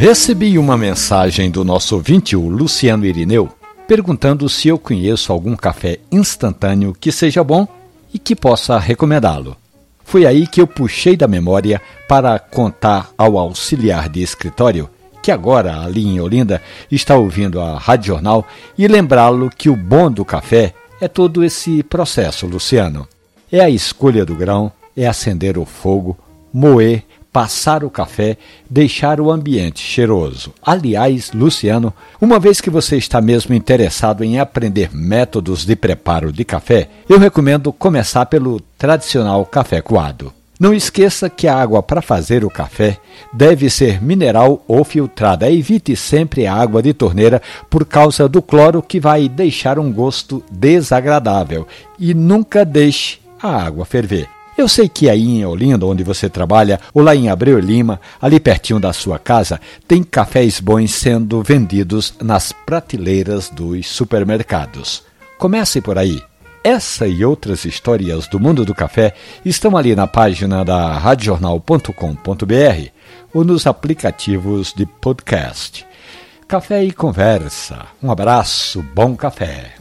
Recebi uma mensagem do nosso ouvinte, o Luciano Irineu, perguntando se eu conheço algum café instantâneo que seja bom e que possa recomendá-lo. Foi aí que eu puxei da memória para contar ao auxiliar de escritório, que agora, ali em Olinda, está ouvindo a Rádio Jornal, e lembrá-lo que o bom do café é todo esse processo, Luciano. É a escolha do grão, é acender o fogo, moer, passar o café, deixar o ambiente cheiroso. Aliás, Luciano, uma vez que você está mesmo interessado em aprender métodos de preparo de café, eu recomendo começar pelo tradicional café coado. Não esqueça que a água para fazer o café deve ser mineral ou filtrada. Evite sempre a água de torneira por causa do cloro que vai deixar um gosto desagradável. E nunca deixe a água ferver. Eu sei que aí em Olinda, onde você trabalha, ou lá em Abreu Lima, ali pertinho da sua casa, tem cafés bons sendo vendidos nas prateleiras dos supermercados. Comece por aí. Essa e outras histórias do mundo do café estão ali na página da radiojornal.com.br ou nos aplicativos de podcast. Café e conversa. Um abraço, bom café.